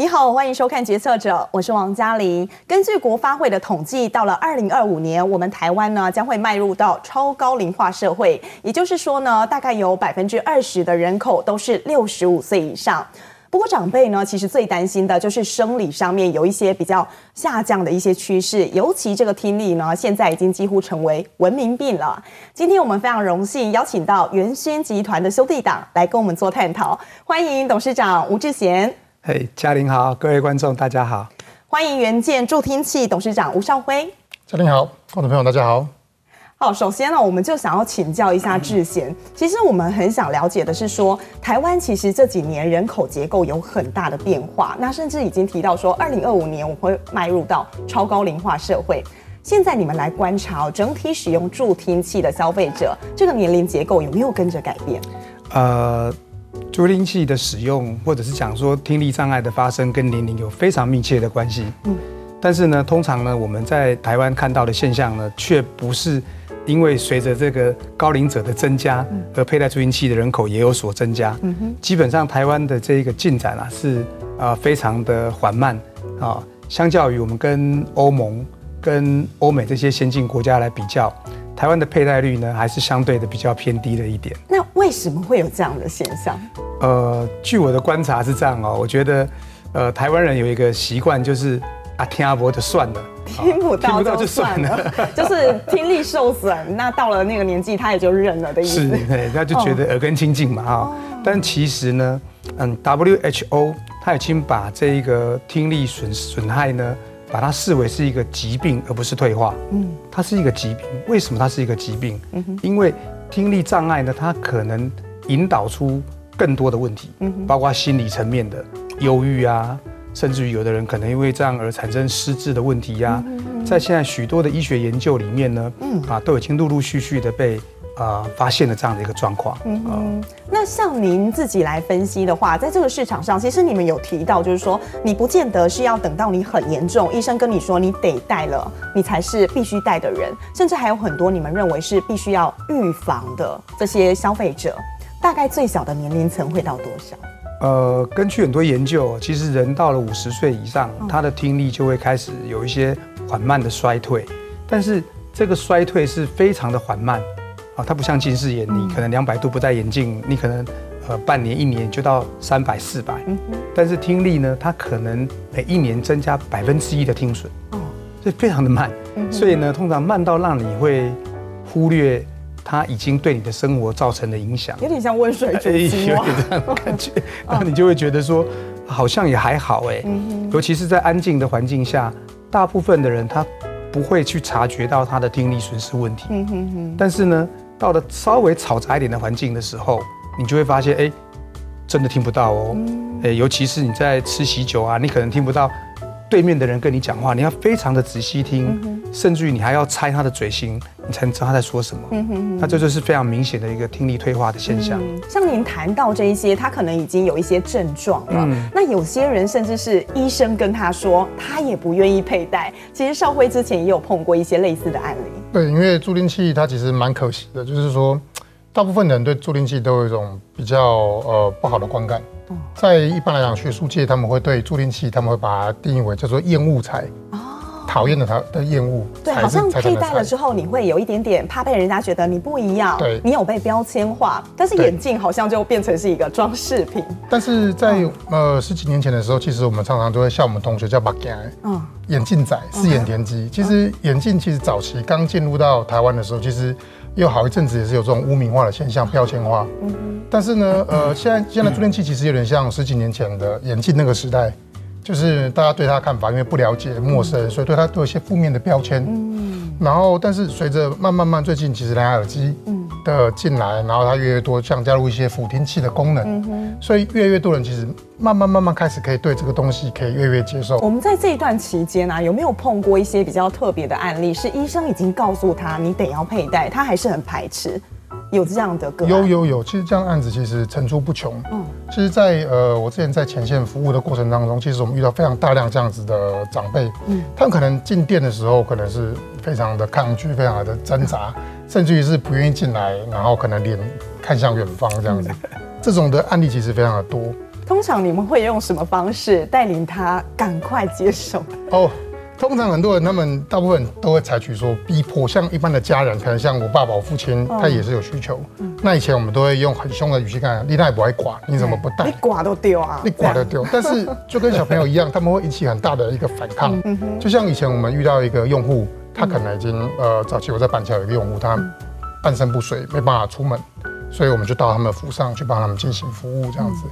你好，欢迎收看《决策者》，我是王嘉玲。根据国发会的统计，到了二零二五年，我们台湾呢将会迈入到超高龄化社会，也就是说呢，大概有百分之二十的人口都是六十五岁以上。不过长辈呢，其实最担心的就是生理上面有一些比较下降的一些趋势，尤其这个听力呢，现在已经几乎成为文明病了。今天我们非常荣幸邀请到元轩集团的兄弟党来跟我们做探讨，欢迎董事长吴志贤。嘿，嘉玲好，各位观众大家好，欢迎元件助听器董事长吴少辉。嘉玲好，观众朋友大家好。好，首先呢，我们就想要请教一下志贤。其实我们很想了解的是说，台湾其实这几年人口结构有很大的变化，那甚至已经提到说，二零二五年我们会迈入到超高龄化社会。现在你们来观察整体使用助听器的消费者，这个年龄结构有没有跟着改变？呃，助听器的使用，或者是讲说听力障碍的发生，跟年龄有非常密切的关系。嗯，但是呢，通常呢，我们在台湾看到的现象呢，却不是。因为随着这个高龄者的增加，而佩戴助听器的人口也有所增加。基本上台湾的这个进展啊，是啊非常的缓慢啊。相较于我们跟欧盟、跟欧美这些先进国家来比较，台湾的佩戴率呢，还是相对的比较偏低了一点。那为什么会有这样的现象？呃，据我的观察是这样哦，我觉得呃台湾人有一个习惯就是。啊，听阿伯就算了，听不到就算了，就是听力受损。那到了那个年纪，他也就认了的意思。是，对，他就觉得耳根清净嘛，哈、哦。但其实呢，嗯，WHO 他已经把这一个听力损损害呢，把它视为是一个疾病，而不是退化。嗯，它是一个疾病。为什么它是一个疾病？嗯，因为听力障碍呢，它可能引导出更多的问题，嗯，包括心理层面的忧郁啊。甚至于有的人可能因为这样而产生失智的问题呀，在现在许多的医学研究里面呢，啊，都已经陆陆续续的被啊发现了这样的一个状况。嗯，那像您自己来分析的话，在这个市场上，其实你们有提到，就是说你不见得是要等到你很严重，医生跟你说你得戴了，你才是必须戴的人，甚至还有很多你们认为是必须要预防的这些消费者，大概最小的年龄层会到多少？呃，根据很多研究，其实人到了五十岁以上，他的听力就会开始有一些缓慢的衰退，但是这个衰退是非常的缓慢，啊，它不像近视眼，你可能两百度不戴眼镜，你可能呃半年一年就到三百四百，但是听力呢，它可能每一年增加百分之一的听损，哦，所以非常的慢，所以呢，通常慢到让你会忽略。它已经对你的生活造成的影响，有点像温水煮青蛙，有点这样的感觉。那你就会觉得说，好像也还好哎。尤其是在安静的环境下，大部分的人他不会去察觉到他的听力损失问题。但是呢，到了稍微嘈杂一点的环境的时候，你就会发现，哎，真的听不到哦。哎，尤其是你在吃喜酒啊，你可能听不到。对面的人跟你讲话，你要非常的仔细听，嗯、甚至于你还要猜他的嘴型，你才能知道他在说什么。嗯、哼哼，那这就是非常明显的一个听力退化的现象。嗯、像您谈到这一些，他可能已经有一些症状了。嗯、那有些人甚至是医生跟他说，他也不愿意佩戴。其实少辉之前也有碰过一些类似的案例。对，因为助听器它其实蛮可惜的，就是说，大部分人对助听器都有一种比较呃不好的观感。在一般来讲，学术界他们会对助听器，他们会把它定义为叫做厌恶材。哦，讨厌的他的厌恶。对，好像佩戴了之后，你会有一点点怕被人家觉得你不一样，对，你有被标签化。但是眼镜好像就变成是一个装饰品。但是在呃十几年前的时候，其实我们常常都会笑我们同学叫把镜，嗯，眼镜仔四眼田鸡。其实眼镜其实早期刚进入到台湾的时候，其实。有好一阵子也是有这种污名化的现象，标签化。嗯嗯。但是呢，呃，现在现在助听器其实有点像十几年前的眼镜那个时代，就是大家对他的看法，因为不了解、陌生，所以对他都有一些负面的标签。嗯。然后，但是随着慢慢慢最近其实蓝牙耳机的进来，然后它越来越多，像加入一些辅听器的功能。所以越来越多人其实慢慢慢慢开始可以对这个东西可以越来越接受。我们在这一段期间呢、啊，有没有碰过一些比较特别的案例？是医生已经告诉他你得要佩戴，他还是很排斥？有这样的个案？有有有，其实这样的案子其实层出不穷。嗯，其实在，在呃我之前在前线服务的过程当中，其实我们遇到非常大量这样子的长辈。嗯，他们可能进店的时候，可能是非常的抗拒，非常的挣扎，嗯、甚至于是不愿意进来，然后可能脸看向远方这样子。嗯、这种的案例其实非常的多。通常你们会用什么方式带领他赶快接受？哦。通常很多人，他们大部分都会采取说逼迫，像一般的家人，可能像我爸爸、我父亲，他也是有需求。嗯、那以前我们都会用很凶的语气干，你那也不爱刮，你怎么不带？你刮都丢啊！你刮都丢。但是就跟小朋友一样，他们会引起很大的一个反抗。嗯、就像以前我们遇到一个用户，他可能已经呃，早期我在板桥有一个用户，他半身不遂，没办法出门，所以我们就到他们府上去帮他们进行服务这样子。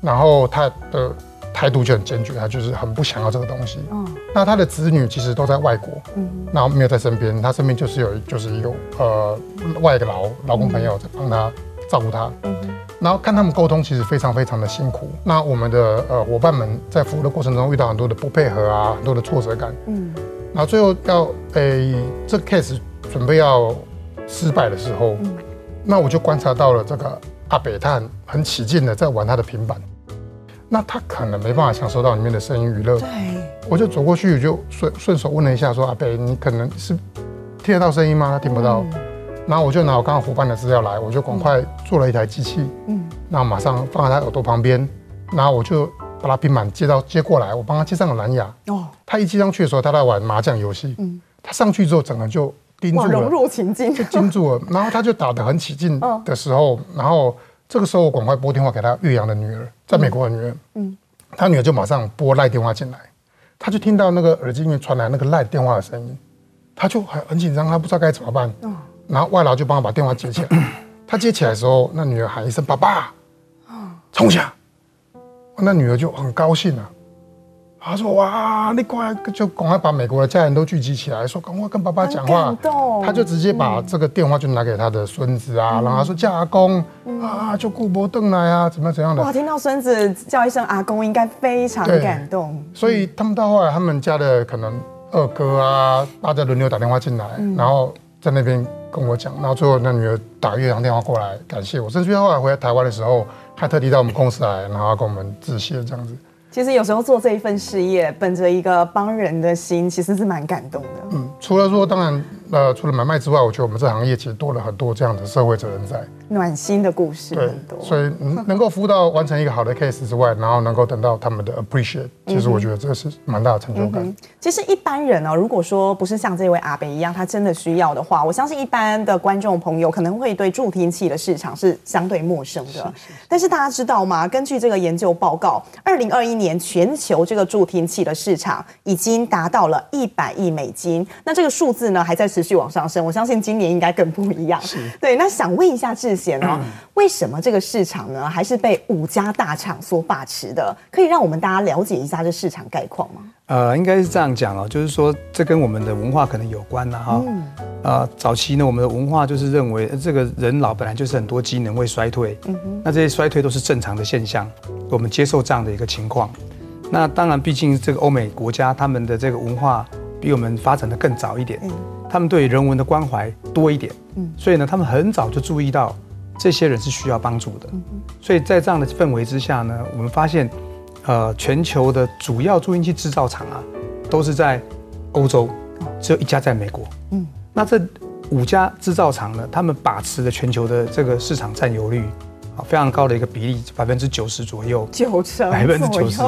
然后他的。态度就很坚决，他就是很不想要这个东西。嗯，那他的子女其实都在外国，嗯，然后没有在身边，他身边就是有就是一个呃外一个劳劳工朋友在帮他照顾他，嗯，然后看他们沟通其实非常非常的辛苦。那我们的呃伙伴们在服务的过程中遇到很多的不配合啊，很多的挫折感，嗯，然后最后要诶、欸、这个 case 准备要失败的时候，嗯，那我就观察到了这个阿北，他很很起劲的在玩他的平板。那他可能没办法享受到里面的声音娱乐，对，我就走过去，我就顺顺手问了一下，说阿北，你可能是听得到声音吗？他听不到，嗯、然后我就拿我刚刚伙伴的资料来，我就赶快做了一台机器，嗯，然后马上放在他耳朵旁边，然后我就把他平板接到接过来，我帮他接上了蓝牙，哦，他一接上去的时候，他在玩麻将游戏，嗯，他上去之后，整个就盯住了，融入情境，就盯住了，然后他就打得很起劲的时候，然后。这个时候，我赶快拨电话给他岳阳的女儿，在美国的女儿。嗯，他女儿就马上拨赖电话进来，他就听到那个耳机里面传来那个赖电话的声音，他就很很紧张，他不知道该怎么办。然后外劳就帮他把电话接起来。他接起来的时候，那女儿喊一声“爸爸”，冲下，那女儿就很高兴啊。他说：“哇，你快就赶快把美国的家人都聚集起来，说赶快跟爸爸讲话。”他就直接把这个电话就拿给他的孙子啊，然后他说叫阿公啊，就顾伯邓来啊，怎么怎样的。哇，听到孙子叫一声阿公，应该非常感动。所以他们到后来，他们家的可能二哥啊，大家轮流打电话进来，然后在那边跟我讲，然后最后那女儿打岳阳电话过来感谢我，甚至后来回来台湾的时候，还特地到我们公司来，然后跟我们致谢这样子。其实有时候做这一份事业，本着一个帮人的心，其实是蛮感动的。嗯，除了说，当然，呃，除了买卖之外，我觉得我们这行业其实多了很多这样的社会责任在。暖心的故事很多，所以能够服务到完成一个好的 case 之外，然后能够等到他们的 appreciate，其实我觉得这个是蛮大的成就感。嗯、其实一般人呢、喔，如果说不是像这位阿北一样，他真的需要的话，我相信一般的观众朋友可能会对助听器的市场是相对陌生的。是是是，但是大家知道吗？根据这个研究报告，二零二一年全球这个助听器的市场已经达到了一百亿美金。那这个数字呢，还在持续往上升。我相信今年应该更不一样。是对，那想问一下志贤哦。为什么这个市场呢，还是被五家大厂所把持的？可以让我们大家了解一下这市场概况吗？呃，应该是这样讲哦，就是说这跟我们的文化可能有关了哈。嗯。呃，早期呢，我们的文化就是认为这个人老本来就是很多机能会衰退，嗯哼。那这些衰退都是正常的现象，我们接受这样的一个情况。那当然，毕竟这个欧美国家他们的这个文化比我们发展的更早一点，嗯。他们对人文的关怀多一点，嗯。所以呢，他们很早就注意到。这些人是需要帮助的，所以在这样的氛围之下呢，我们发现，呃，全球的主要助音器制造厂啊，都是在欧洲，只有一家在美国。嗯，那这五家制造厂呢，他们把持了全球的这个市场占有率啊，非常高的一个比例，百分之九十左右，九成，百分之九十。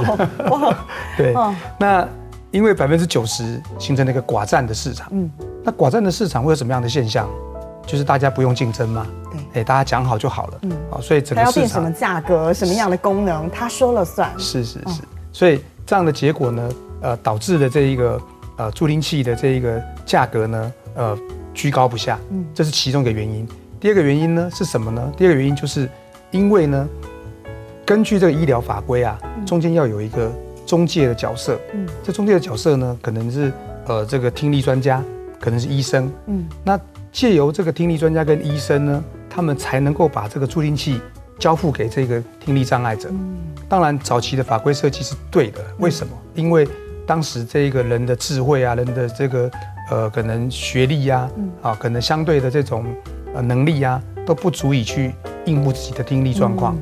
对，那因为百分之九十形成了一个寡占的市场，嗯，那寡占的市场会有什么样的现象？就是大家不用竞争嘛，对，哎，大家讲好就好了，嗯，好，所以整个市场。要变什么价格，什么样的功能，他说了算，是是是，所以这样的结果呢，呃，导致的这一个呃助听器的这一个价格呢，呃，居高不下，嗯，这是其中一个原因。第二个原因呢是什么呢？第二个原因就是因为呢，根据这个医疗法规啊，中间要有一个中介的角色，嗯，这中介的角色呢，可能是呃这个听力专家，可能是医生，嗯，那。借由这个听力专家跟医生呢，他们才能够把这个助听器交付给这个听力障碍者。嗯当然，早期的法规设计是对的。为什么？因为当时这一个人的智慧啊，人的这个呃可能学历呀，啊，可能相对的这种呃能力啊，都不足以去应付自己的听力状况。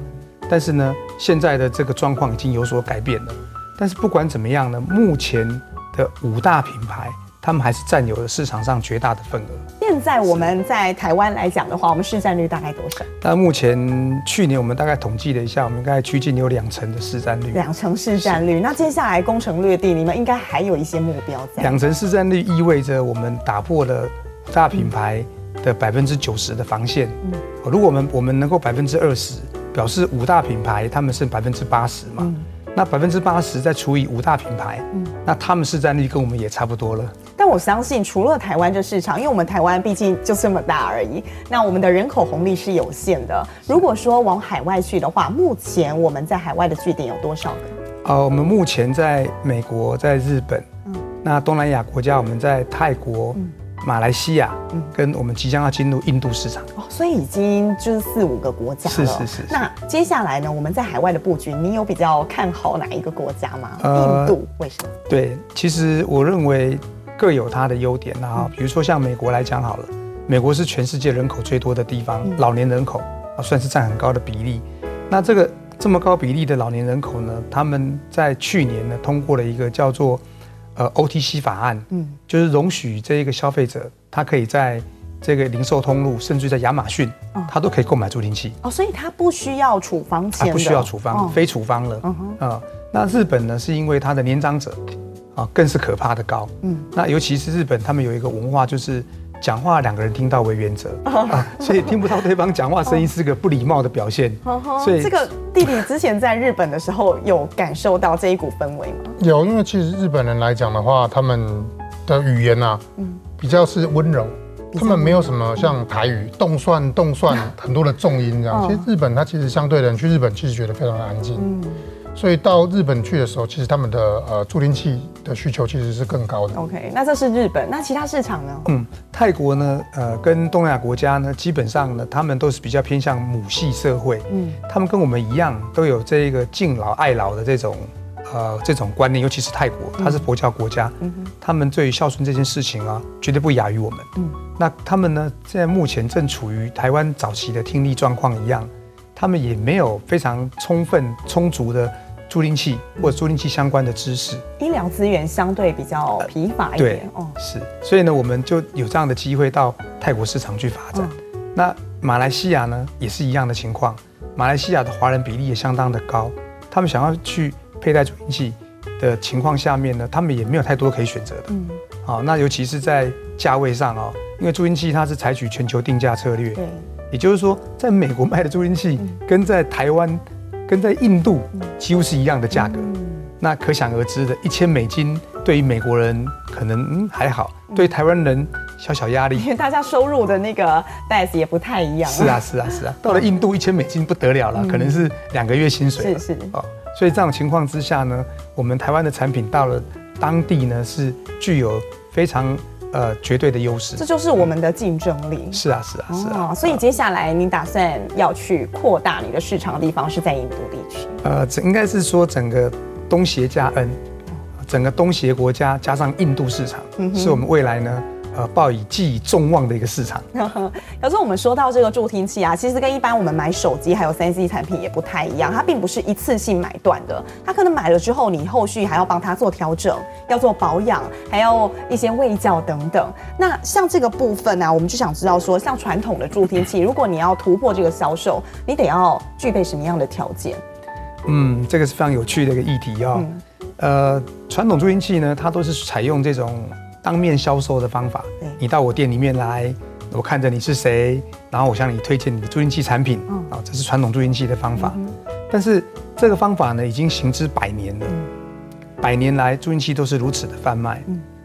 但是呢，现在的这个状况已经有所改变了。但是不管怎么样呢，目前的五大品牌。他们还是占有了市场上绝大的份额。现在我们在台湾来讲的话，我们市占率大概多少？但目前去年我们大概统计了一下，我们应该趋近有两成的市占率。两成市占率，那接下来攻城略地，你们应该还有一些目标在。两成市占率意味着我们打破了大品牌的百分之九十的防线。嗯，如果我们我们能够百分之二十，表示五大品牌他们是百分之八十嘛？嗯那百分之八十再除以五大品牌，嗯，那他们市占率跟我们也差不多了。但我相信，除了台湾这市场，因为我们台湾毕竟就这么大而已，那我们的人口红利是有限的。如果说往海外去的话，目前我们在海外的据点有多少个？呃，我们目前在美国、在日本，嗯，那东南亚国家我们在泰国。嗯马来西亚，跟我们即将要进入印度市场哦，所以已经就是四五个国家了。是是是，是。那接下来呢？我们在海外的布局，你有比较看好哪一个国家吗？呃、印度为什么？对，其实我认为各有它的优点啊。比如说像美国来讲好了，美国是全世界人口最多的地方，嗯、老年人口啊算是占很高的比例。那这个这么高比例的老年人口呢，他们在去年呢通过了一个叫做。呃，OTC 法案，嗯，就是容许这一个消费者，他可以在这个零售通路，甚至在亚马逊，他都可以购买助听器。哦，所以他不需要处方签，不需要处方，非处方了。嗯哼，啊，那日本呢，是因为他的年长者，啊，更是可怕的高。嗯，那尤其是日本，他们有一个文化就是。讲话两个人听到为原则啊，所以听不到对方讲话声音是个不礼貌的表现。所以这个弟弟之前在日本的时候有感受到这一股氛围吗？有，因为其实日本人来讲的话，他们的语言啊，比较是温柔，他们没有什么像台语动算动算很多的重音这样。其实日本它其实相对的人去日本其实觉得非常的安静。所以到日本去的时候，其实他们的呃助听器的需求其实是更高的。OK，那这是日本，那其他市场呢？嗯，泰国呢，呃，跟东南亚国家呢，基本上呢，他们都是比较偏向母系社会。嗯，他们跟我们一样，都有这一个敬老爱老的这种呃这种观念，尤其是泰国，它是佛教国家，嗯哼，他们对于孝顺这件事情啊，绝对不亚于我们。嗯，那他们呢，现在目前正处于台湾早期的听力状况一样，他们也没有非常充分充足的。助听器或者助听器相关的知识，医疗资源相对比较疲乏一点。对，哦，是，所以呢，我们就有这样的机会到泰国市场去发展。那马来西亚呢，也是一样的情况。马来西亚的华人比例也相当的高，他们想要去佩戴助听器的情况下面呢，他们也没有太多可以选择的。嗯，好，那尤其是在价位上哦，因为助听器它是采取全球定价策略，对，也就是说，在美国卖的助听器跟在台湾。跟在印度几乎是一样的价格，那可想而知的，一千美金对于美国人可能嗯还好，对台湾人小小压力，因为大家收入的那个 base 也不太一样。是啊是啊是啊，到了印度一千美金不得了了，可能是两个月薪水。是是。哦，所以这种情况之下呢，我们台湾的产品到了当地呢是具有非常。呃，绝对的优势，这就是我们的竞争力。是啊，是啊，是啊。所以接下来你打算要去扩大你的市场的地方是在印度地区？呃，这应该是说整个东协加 N，整个东协国家加上印度市场，是我们未来呢。呃，抱以寄以众望的一个市场。可是我们说到这个助听器啊，其实跟一般我们买手机还有三 C 产品也不太一样，它并不是一次性买断的，它可能买了之后，你后续还要帮它做调整，要做保养，还要一些喂教等等。那像这个部分呢、啊，我们就想知道说，像传统的助听器，如果你要突破这个销售，你得要具备什么样的条件？嗯，这个是非常有趣的一个议题啊、哦。嗯、呃，传统助听器呢，它都是采用这种。当面销售的方法，你到我店里面来，我看着你是谁，然后我向你推荐你的助听器产品，啊，这是传统助听器的方法。但是这个方法呢，已经行之百年了，百年来助听器都是如此的贩卖。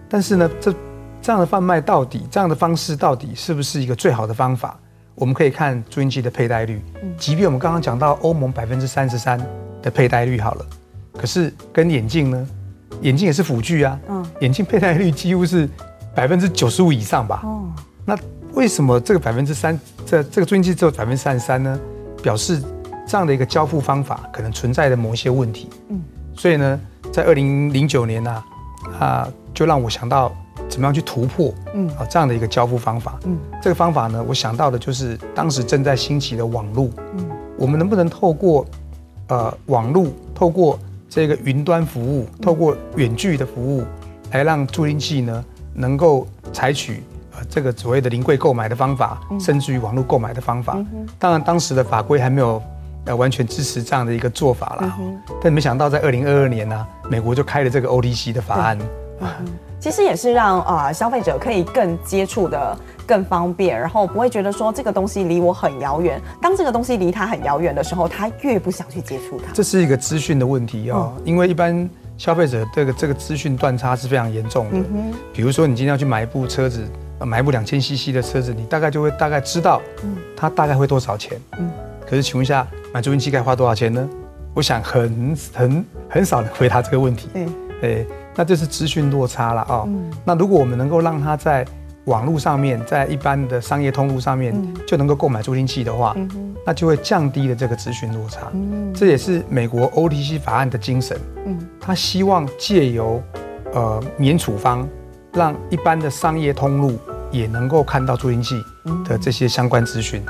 但是呢，这这样的贩卖到底，这样的方式到底是不是一个最好的方法？我们可以看助听器的佩戴率，即便我们刚刚讲到欧盟百分之三十三的佩戴率好了，可是跟眼镜呢？眼镜也是辅具啊，嗯，眼镜佩戴率几乎是百分之九十五以上吧。哦，那为什么这个百分之三，这这个助听器只有百分之三十三呢？表示这样的一个交付方法可能存在的某些问题。嗯，所以呢，在二零零九年呢，啊，啊，就让我想到怎么样去突破，嗯，啊，这样的一个交付方法。嗯，这个方法呢，我想到的就是当时正在兴起的网络。嗯，我们能不能透过，呃，网络，透过这个云端服务，透过远距的服务，来让助听器呢，能够采取呃这个所谓的临柜购买的方法，甚至于网络购买的方法。当然当时的法规还没有呃完全支持这样的一个做法啦。但没想到在二零二二年呢、啊，美国就开了这个 OTC 的法案。其实也是让呃消费者可以更接触的更方便，然后不会觉得说这个东西离我很遥远。当这个东西离他很遥远的时候，他越不想去接触它。这是一个资讯的问题哦，因为一般消费者这个这个资讯断差是非常严重的。比如说你今天要去买一部车子，买一部两千 CC 的车子，你大概就会大概知道，它大概会多少钱。可是请问一下，买助听器该花多少钱呢？我想很很很少人回答这个问题。对，那这是资讯落差了啊。那如果我们能够让他在网络上面，在一般的商业通路上面就能够购买助听器的话，那就会降低了这个资讯落差。这也是美国 OTC 法案的精神。他希望借由呃免处方，让一般的商业通路也能够看到助听器的这些相关资讯。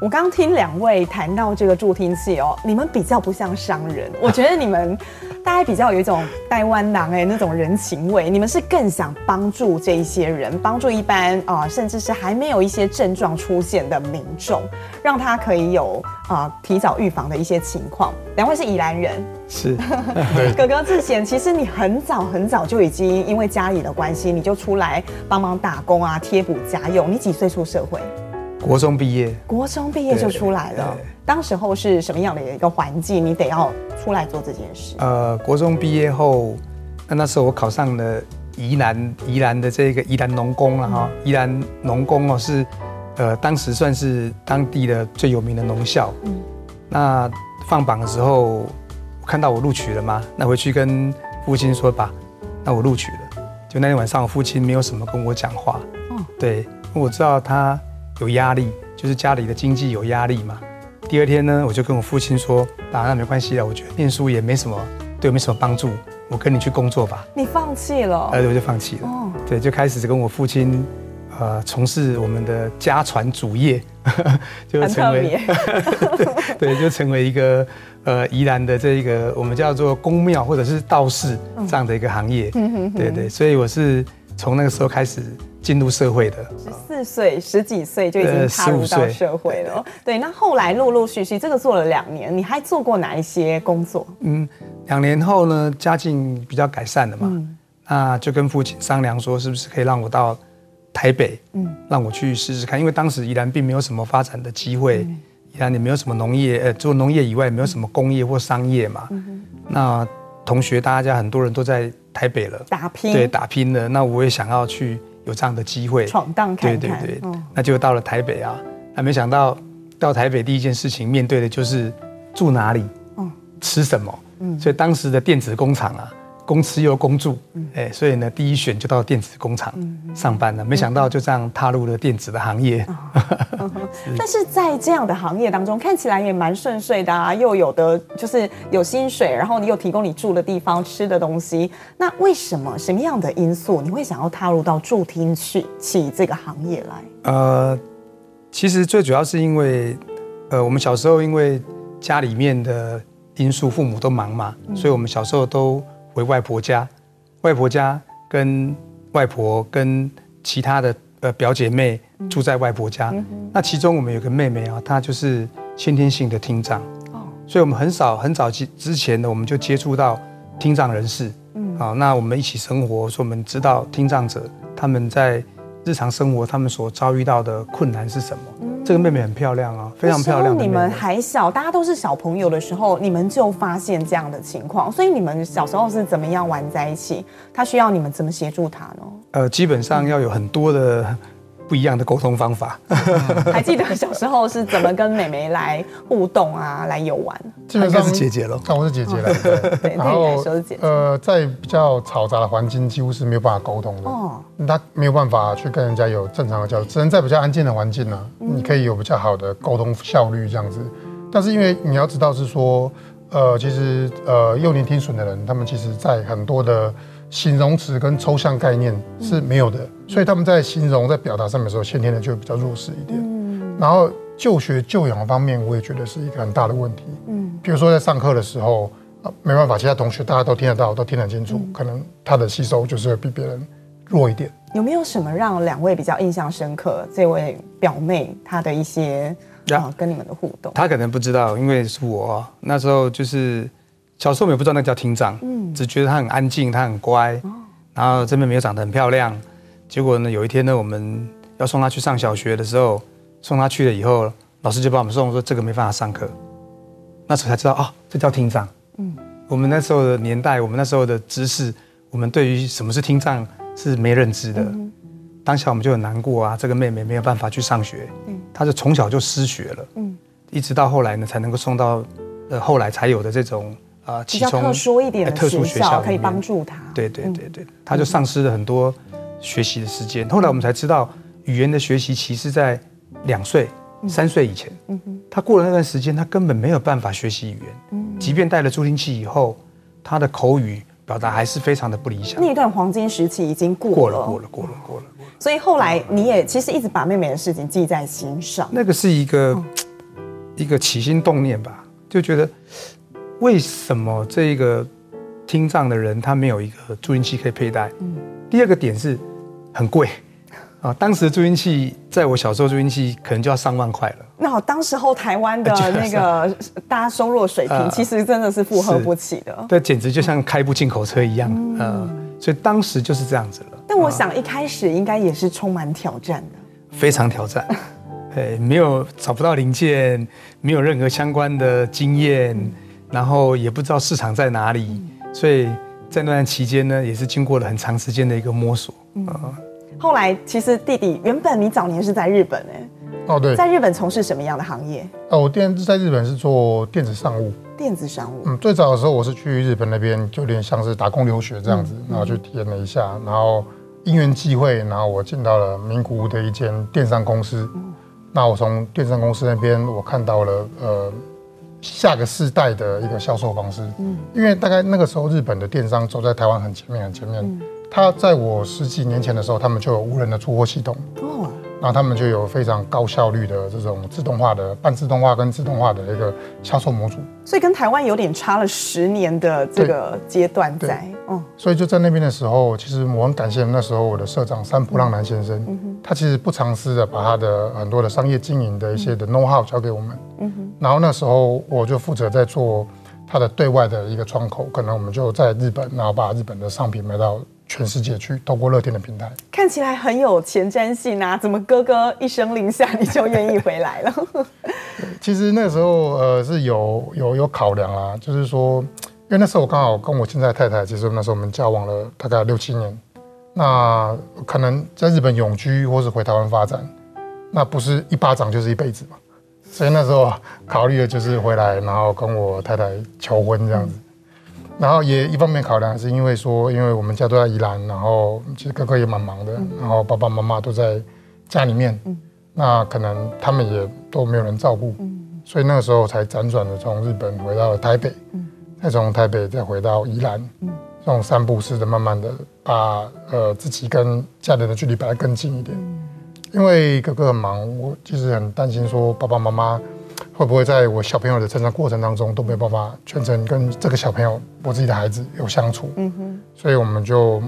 我刚听两位谈到这个助听器哦，你们比较不像商人，我觉得你们。大家比较有一种台湾狼哎那种人情味，你们是更想帮助这一些人，帮助一般啊、呃，甚至是还没有一些症状出现的民众，让他可以有啊、呃、提早预防的一些情况。两位是宜兰人，是，哥哥志贤，其实你很早很早就已经因为家里的关系，你就出来帮忙打工啊，贴补家用。你几岁出社会？国中毕业，国中毕业就出来了。当时候是什么样的一个环境？你得要出来做这件事。呃，国中毕业后，那那时候我考上了宜兰宜兰的这个宜兰农工了哈。宜兰农工哦是，呃，当时算是当地的最有名的农校。嗯。那放榜的时候，我看到我录取了吗？那回去跟父亲说吧。那我录取了。就那天晚上，我父亲没有什么跟我讲话。哦。对，我知道他。有压力，就是家里的经济有压力嘛。第二天呢，我就跟我父亲说：“啊，那没关系了，我觉得念书也没什么，对我没什么帮助，我跟你去工作吧。”你放弃了？呃，我就放弃了。哦，对，就开始跟我父亲，呃，从事我们的家传主业，就成为，对，就成为一个呃宜兰的这一个我们叫做宫庙或者是道士这样的一个行业。嗯对对，所以我是从那个时候开始。进入社会的十四岁、十几岁就已经踏入到社会了。对，那后来陆陆续续，这个做了两年，你还做过哪一些工作？嗯，两年后呢，家境比较改善了嘛，嗯、那就跟父亲商量说，是不是可以让我到台北，嗯，让我去试试看，因为当时宜兰并没有什么发展的机会，嗯、宜兰也没有什么农业，呃，做农业以外也没有什么工业或商业嘛。嗯、那同学大家很多人都在台北了，打拼，对，打拼了。那我也想要去。有这样的机会。闯荡看看，对对对，那就到了台北啊，还没想到到台北第一件事情面对的就是住哪里，吃什么，所以当时的电子工厂啊。公吃又公住，哎，所以呢，第一选就到电子工厂上班了。没想到就这样踏入了电子的行业。但是在这样的行业当中，看起来也蛮顺遂的啊，又有的就是有薪水，然后你又提供你住的地方、吃的东西。那为什么什么样的因素你会想要踏入到助听器这个行业来？呃，其实最主要是因为，呃，我们小时候因为家里面的因素，父母都忙嘛，所以我们小时候都。回外婆家，外婆家跟外婆跟其他的呃表姐妹住在外婆家。嗯、那其中我们有个妹妹啊，她就是先天性的听障，哦，所以我们很少很早之之前呢，我们就接触到听障人士。嗯，好，那我们一起生活，所以我们知道听障者他们在日常生活他们所遭遇到的困难是什么。嗯这个妹妹很漂亮啊，非常漂亮。你们还小，大家都是小朋友的时候，你们就发现这样的情况，所以你们小时候是怎么样玩在一起？他需要你们怎么协助他呢？呃，基本上要有很多的。不一样的沟通方法，还记得小时候是怎么跟妹妹来互动啊，来游玩？基本上是姐姐了，那我是姐姐了。对，然后呃，在比较嘈杂的环境，几乎是没有办法沟通的。哦，他没有办法去跟人家有正常的交流，只能在比较安静的环境呢，你可以有比较好的沟通效率这样子。但是因为你要知道是说，呃，其实呃，幼年听损的人，他们其实在很多的。形容词跟抽象概念是没有的，所以他们在形容、在表达上面的时候，先天的就会比较弱势一点。嗯，然后就学就养方面，我也觉得是一个很大的问题。嗯，比如说在上课的时候，没办法，其他同学大家都听得到，都听得清楚，可能他的吸收就是会比别人弱一点。有没有什么让两位比较印象深刻？这位表妹她的一些啊跟你们的互动，她可能不知道，因为是我那时候就是小时候我们也不知道那叫听障，嗯，只觉得他很安静，他很乖，然后这边没有长得很漂亮。结果呢，有一天呢，我们要送她去上小学的时候，送她去了以后，老师就把我们送说这个没办法上课。那时候才知道啊，这叫听障。嗯，我们那时候的年代，我们那时候的知识，我们对于什么是听障。是没认知的，嗯、当下我们就很难过啊。这个妹妹没有办法去上学，嗯，她是从小就失学了，嗯，一直到后来呢，才能够送到，呃，后来才有的这种呃，比较特殊一点的特殊学校可以帮助他。对对对对，他就丧失了很多学习的时间。后来我们才知道，语言的学习其实在两岁、三岁以前，嗯哼，她过了那段时间，他根本没有办法学习语言，嗯，即便带了助听器以后，他的口语。表达还是非常的不理想。那一段黄金时期已经过了，过了，过了，过了，过了。所以后来你也其实一直把妹妹的事情记在心上。那个是一个一个起心动念吧，就觉得为什么这个听障的人他没有一个助听器可以佩戴？嗯。第二个点是很贵。啊，当时的助听器，在我小时候，助听器可能就要上万块了。那好，当时候台湾的 那个大家收入水平，其实真的是负荷不起的。对，简直就像开部进口车一样。嗯，所以当时就是这样子了。但我想一开始应该也是充满挑战的。非常挑战，哎，没有找不到零件，没有任何相关的经验，然后也不知道市场在哪里，所以在那段期间呢，也是经过了很长时间的一个摸索。嗯。后来，其实弟弟原本你早年是在日本哎，哦对，在日本从事什么样的行业？哦，我电在日本是做电子商务。电子商务，嗯，最早的时候我是去日本那边，就有点像是打工留学这样子，嗯、然后去体验了一下，然后因缘际会，然后我进到了名古屋的一间电商公司。嗯、那我从电商公司那边，我看到了呃下个世代的一个销售方式。嗯，因为大概那个时候日本的电商走在台湾很前面，很前面。嗯他在我十几年前的时候，他们就有无人的出货系统哦，然后他们就有非常高效率的这种自动化的半自动化跟自动化的一个销售模组，所以跟台湾有点差了十年的这个阶段在，嗯，所以就在那边的时候，其实我很感谢那时候我的社长三浦浪男先生，嗯。哼，他其实不藏私的把他的很多的商业经营的一些的 know how 交给我们，嗯哼，然后那时候我就负责在做他的对外的一个窗口，可能我们就在日本，然后把日本的商品卖到。全世界去透过乐天的平台，看起来很有前瞻性啊！怎么哥哥一声令下你就愿意回来了？其实那时候呃是有有有考量啊，就是说，因为那时候我刚好跟我现在的太太，其实那时候我们交往了大概六七年，那可能在日本永居或是回台湾发展，那不是一巴掌就是一辈子嘛，所以那时候考虑的就是回来，然后跟我太太求婚这样子。嗯然后也一方面考量是因为说，因为我们家都在宜兰，然后其实哥哥也蛮忙的，然后爸爸妈妈都在家里面，那可能他们也都没有人照顾，所以那个时候才辗转的从日本回到了台北，再从台北再回到宜兰，这种三步式的慢慢的把呃自己跟家人的距离摆得更近一点，因为哥哥很忙，我其实很担心说爸爸妈妈。会不会在我小朋友的成长过程当中都没有办法全程跟这个小朋友，我自己的孩子有相处？嗯哼，所以我们就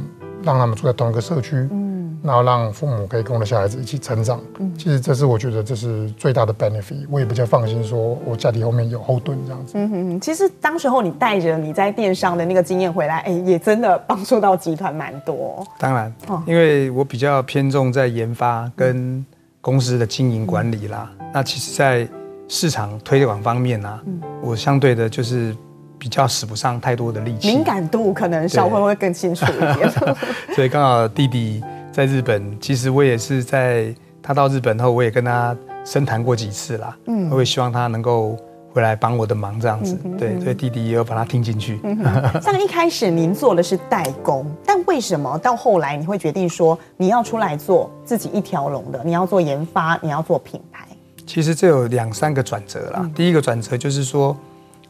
让他们住在同一个社区，嗯，然后让父母可以跟我的小孩子一起成长。嗯，其实这是我觉得这是最大的 benefit，我也比较放心，说我家里后面有后盾这样子。嗯哼，其实当时候你带着你在电商的那个经验回来，哎，也真的帮助到集团蛮多。当然，因为我比较偏重在研发跟公司的经营管理啦。那其实，在市场推广方面啊，嗯、我相对的就是比较使不上太多的力气，敏感度可能稍微会更清楚一点。所以刚好弟弟在日本，其实我也是在他到日本后，我也跟他深谈过几次啦。嗯，我也希望他能够回来帮我的忙这样子。嗯、对，所以弟弟也有把他听进去。嗯、像一开始您做的是代工，但为什么到后来你会决定说你要出来做自己一条龙的？你要做研发，你要做品牌？其实这有两三个转折啦。第一个转折就是说，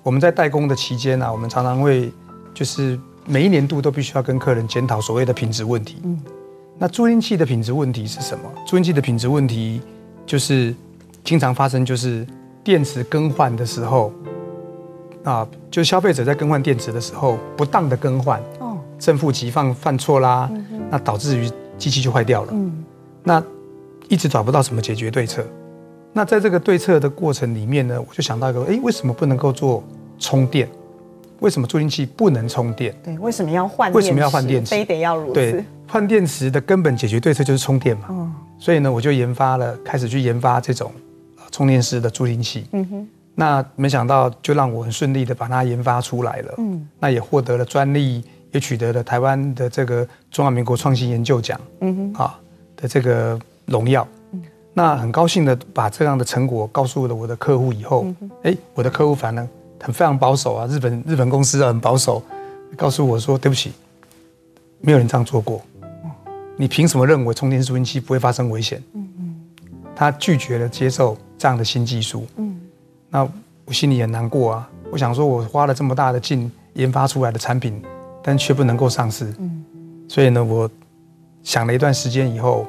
我们在代工的期间呢，我们常常会就是每一年度都必须要跟客人检讨所谓的品质问题。嗯，那助听器的品质问题是什么？助听器的品质问题就是经常发生，就是电池更换的时候啊，就消费者在更换电池的时候不当的更换，哦，正负极放犯错啦，那导致于机器就坏掉了。嗯，那一直找不到什么解决对策。那在这个对策的过程里面呢，我就想到一个，哎，为什么不能够做充电？为什么助听器不能充电？对，为什么要换？为什么要换电池？非得要如此？对，换电池的根本解决对策就是充电嘛。嗯，所以呢，我就研发了，开始去研发这种充电式的助听器。嗯哼，那没想到就让我很顺利的把它研发出来了。嗯，那也获得了专利，也取得了台湾的这个中华民国创新研究奖。嗯哼，啊的这个荣耀。嗯，那很高兴的把这样的成果告诉了我的客户以后，哎，我的客户反而。很非常保守啊，日本日本公司啊很保守，告诉我说对不起，没有人这样做过，你凭什么认为充电式助听器不会发生危险？嗯嗯，他拒绝了接受这样的新技术。嗯，那我心里很难过啊，我想说我花了这么大的劲研发出来的产品，但却不能够上市。嗯，所以呢，我想了一段时间以后，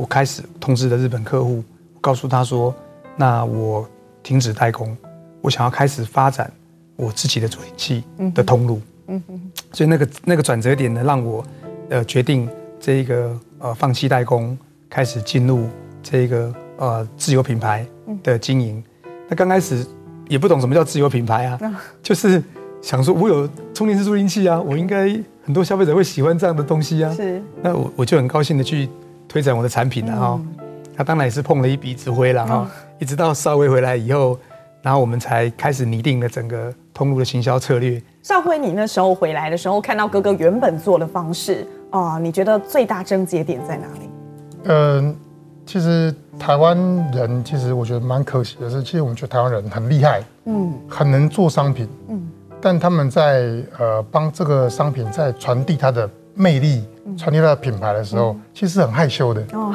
我开始通知了日本客户，告诉他说，那我停止代工。我想要开始发展我自己的助听器的通路，嗯哼，所以那个那个转折点呢，让我呃决定这一个呃放弃代工，开始进入这个呃自有品牌的经营。那刚开始也不懂什么叫自有品牌啊，就是想说我有充电式助听器啊，我应该很多消费者会喜欢这样的东西啊，是。那我我就很高兴的去推展我的产品了哈。他当然也是碰了一鼻子灰了哈，一直到稍微回来以后。然后我们才开始拟定了整个通路的行销策略。少辉，你那时候回来的时候，看到哥哥原本做的方式啊，你觉得最大症结点在哪里？嗯、呃，其实台湾人其实我觉得蛮可惜的是，其实我们觉得台湾人很厉害，嗯，很能做商品，嗯，但他们在呃帮这个商品在传递它的魅力、传递它的品牌的时候，嗯、其实是很害羞的。哦。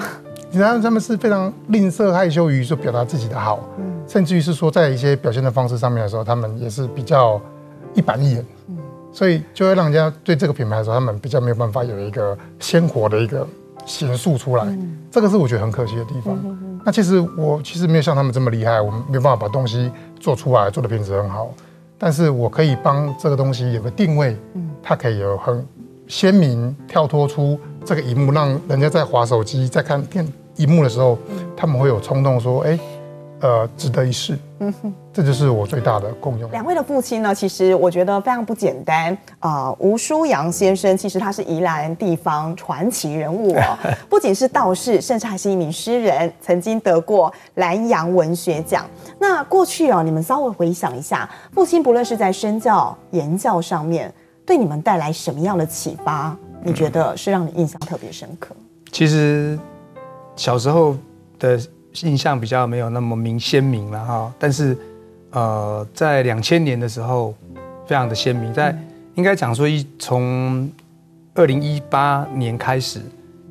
然后他们是非常吝啬、害羞于说表达自己的好，嗯，甚至于是说在一些表现的方式上面的时候，他们也是比较一板一眼，嗯，所以就会让人家对这个品牌的时候，他们比较没有办法有一个鲜活的一个形塑出来，嗯，这个是我觉得很可惜的地方。嗯，那其实我其实没有像他们这么厉害，我们没有办法把东西做出来，做的品质很好，但是我可以帮这个东西有个定位，嗯，它可以有很鲜明跳脱出这个荧幕，让人家在划手机在看电。荧幕的时候，他们会有冲动说：“哎，呃，值得一试。”嗯哼，这就是我最大的共用。两位的父亲呢，其实我觉得非常不简单啊。呃，吴书扬先生其实他是宜兰地方传奇人物哦，不仅是道士，甚至还是一名诗人，曾经得过南洋文学奖。那过去哦，你们稍微回想一下，父亲不论是在身教、言教上面，对你们带来什么样的启发？你觉得是让你印象特别深刻？其实。小时候的印象比较没有那么明鲜明了哈，但是，呃，在两千年的时候，非常的鲜明。在应该讲说一从二零一八年开始，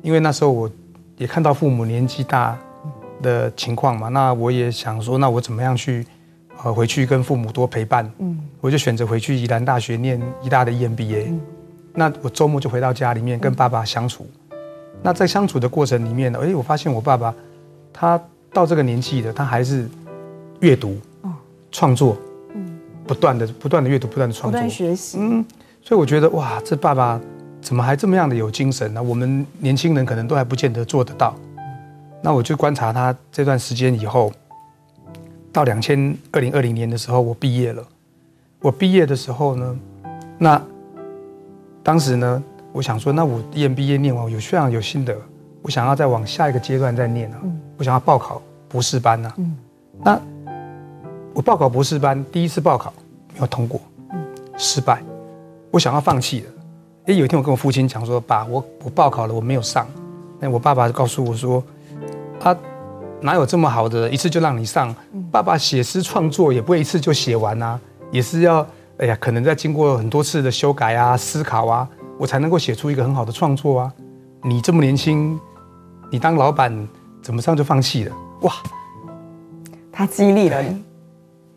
因为那时候我也看到父母年纪大的情况嘛，那我也想说，那我怎么样去呃回去跟父母多陪伴？嗯，我就选择回去宜兰大学念宜大的 EMBA。那我周末就回到家里面跟爸爸相处。那在相处的过程里面呢，哎，我发现我爸爸，他到这个年纪了，他还是阅读、创作，嗯，不断的、不断的阅读、不断的创作，不断学习，嗯，所以我觉得哇，这爸爸怎么还这么样的有精神呢？我们年轻人可能都还不见得做得到。那我就观察他这段时间以后，到两千二零二零年的时候，我毕业了。我毕业的时候呢，那当时呢。我想说，那我 EMBA 念完，我有非常有心得，我想要再往下一个阶段再念啊，嗯、我想要报考博士班呐、啊。嗯、那我报考博士班，第一次报考没有通过，嗯、失败，我想要放弃了。哎，有一天我跟我父亲讲说，爸，我我报考了，我没有上。那我爸爸就告诉我说，啊，哪有这么好的，一次就让你上？嗯、爸爸写诗创作也不会一次就写完啊，也是要，哎呀，可能在经过很多次的修改啊、思考啊。我才能够写出一个很好的创作啊！你这么年轻，你当老板怎么上就放弃了？哇！他激励了你，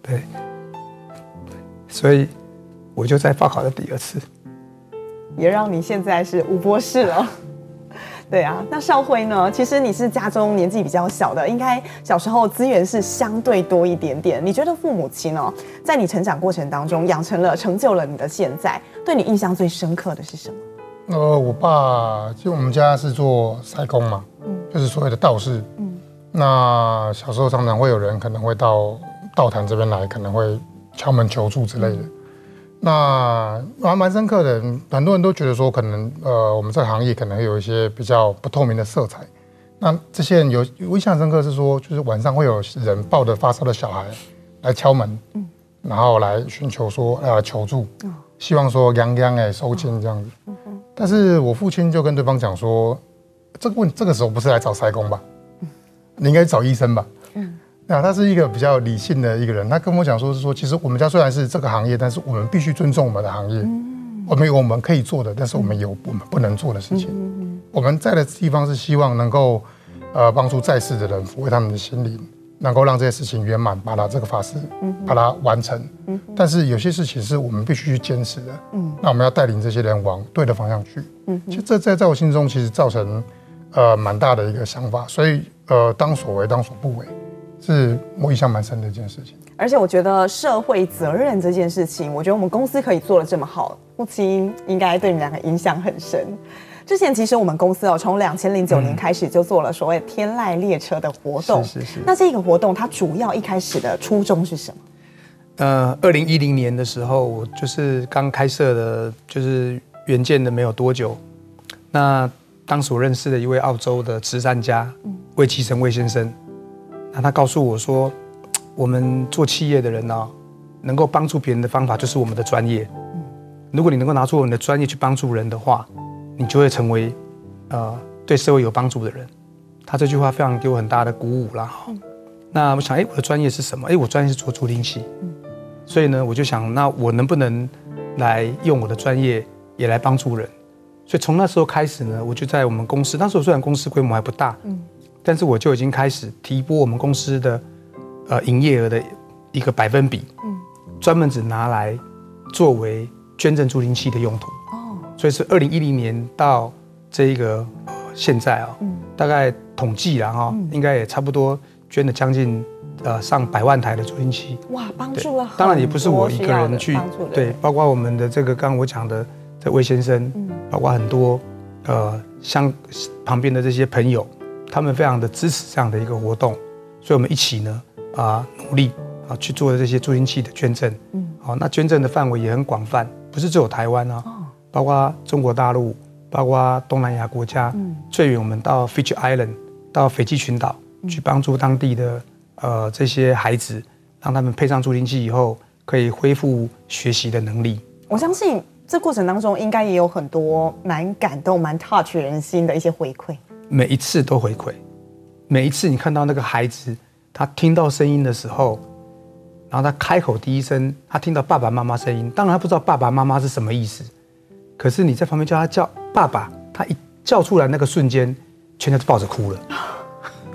对，所以我就再报考了第二次，也让你现在是吴博士了。对啊，那少辉呢？其实你是家中年纪比较小的，应该小时候资源是相对多一点点。你觉得父母亲哦，在你成长过程当中养成了、成就了你的现在，对你印象最深刻的是什么？呃，我爸就我们家是做塞工嘛，嗯，就是所谓的道士，嗯，那小时候常常会有人可能会到道坛这边来，可能会敲门求助之类的。嗯、那还蛮深刻的，很多人都觉得说，可能呃，我们这个行业可能有一些比较不透明的色彩。那这些人有有印象深刻是说，就是晚上会有人抱着发烧的小孩来敲门，嗯，然后来寻求说呃求助，嗯，希望说洋洋哎收钱这样子。嗯但是我父亲就跟对方讲说，这个问这个时候不是来找塞工吧？你应该找医生吧？嗯，那他是一个比较理性的一个人，他跟我讲说是说，其实我们家虽然是这个行业，但是我们必须尊重我们的行业。嗯，我们有我们可以做的，但是我们有我们不能做的事情。嗯，我们在的地方是希望能够呃帮助在世的人抚慰他们的心灵。能够让这些事情圆满，把它这个法事，把它完成。嗯，但是有些事情是我们必须去坚持的。嗯，那我们要带领这些人往对的方向去。嗯，其实这在在我心中其实造成呃蛮大的一个想法，所以呃当所为当所不为，是我印象蛮深的一件事情。而且我觉得社会责任这件事情，我觉得我们公司可以做的这么好，父亲应该对你们两个影响很深。之前其实我们公司哦，从两千零九年开始就做了所谓天籁列车的活动。是是是。那这个活动它主要一开始的初衷是什么？呃，二零一零年的时候，我就是刚开设的，就是原件的没有多久。那当时我认识的一位澳洲的慈善家魏其成魏先生，那他告诉我说，我们做企业的人呢，能够帮助别人的方法就是我们的专业。如果你能够拿出我们的专业去帮助人的话。你就会成为，呃，对社会有帮助的人。他这句话非常给我很大的鼓舞啦。嗯、那我想，哎，我的专业是什么？哎，我专业是做助听器。嗯、所以呢，我就想，那我能不能来用我的专业也来帮助人？所以从那时候开始呢，我就在我们公司，那时候虽然公司规模还不大，嗯，但是我就已经开始提拨我们公司的呃营业额的一个百分比，嗯，专门只拿来作为捐赠助听器的用途。哦所以是二零一零年到这一个呃现在啊，嗯，大概统计了哈，应该也差不多捐了将近呃上百万台的助听器。哇，帮助了。当然也不是我一个人去，对，包括我们的这个刚刚我讲的这魏先生，嗯，包括很多呃像旁边的这些朋友，他们非常的支持这样的一个活动，所以我们一起呢啊努力啊去做的这些助听器的捐赠，嗯，好，那捐赠的范围也很广泛，不是只有台湾啊。包括中国大陆，包括东南亚国家，嗯、最远我们到 Fiji Island，到斐济群岛、嗯、去帮助当地的呃这些孩子，让他们配上助听器以后，可以恢复学习的能力。我相信这过程当中应该也有很多蛮感动、蛮 touch 人心的一些回馈。每一次都回馈，每一次你看到那个孩子，他听到声音的时候，然后他开口第一声，他听到爸爸妈妈声音，当然他不知道爸爸妈妈是什么意思。可是你在旁边叫他叫爸爸，他一叫出来那个瞬间，全家都抱着哭了。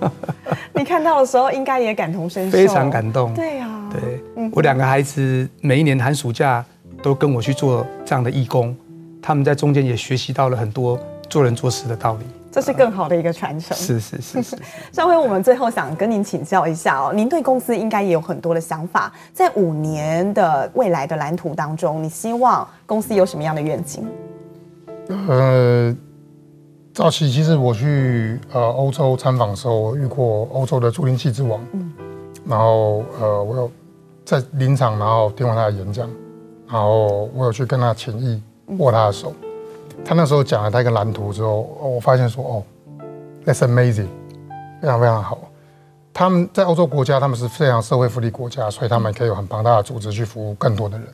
你看到的时候应该也感同身受，非常感动。对啊，对，我两个孩子每一年寒暑假都跟我去做这样的义工，他们在中间也学习到了很多做人做事的道理。这是更好的一个传承。是是是是。上回 我们最后想跟您请教一下哦，您对公司应该也有很多的想法，在五年的未来的蓝图当中，你希望公司有什么样的愿景？呃，早期其实我去呃欧洲参访的时候，我遇过欧洲的助听器之王，嗯，然后呃我有在临场，然后听完他的演讲，然后我有去跟他请益握他的手。他那时候讲了他一个蓝图之后，我发现说哦，That's amazing，非常非常好。他们在欧洲国家，他们是非常社会福利国家，所以他们可以有很庞大的组织去服务更多的人。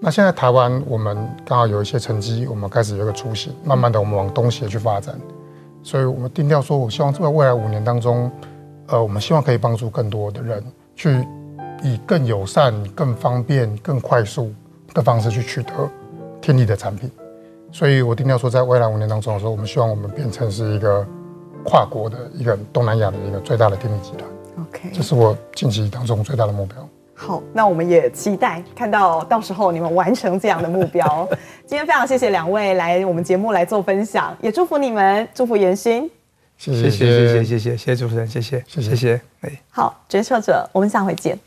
那现在台湾，我们刚好有一些成绩，我们开始有一个雏形，慢慢的我们往东协去发展。所以我们定调说，我希望在未来五年当中，呃，我们希望可以帮助更多的人，去以更友善、更方便、更快速的方式去取得听力的产品。所以我定调说，在未来五年当中的时候，我们希望我们变成是一个跨国的一个东南亚的一个最大的电力集团。OK，这是我近期当中最大的目标。好，那我们也期待看到到时候你们完成这样的目标。今天非常谢谢两位来我们节目来做分享，也祝福你们，祝福妍心。谢谢谢谢谢谢谢谢主持人，谢谢谢谢谢谢。哎，好，决策者，我们下回见。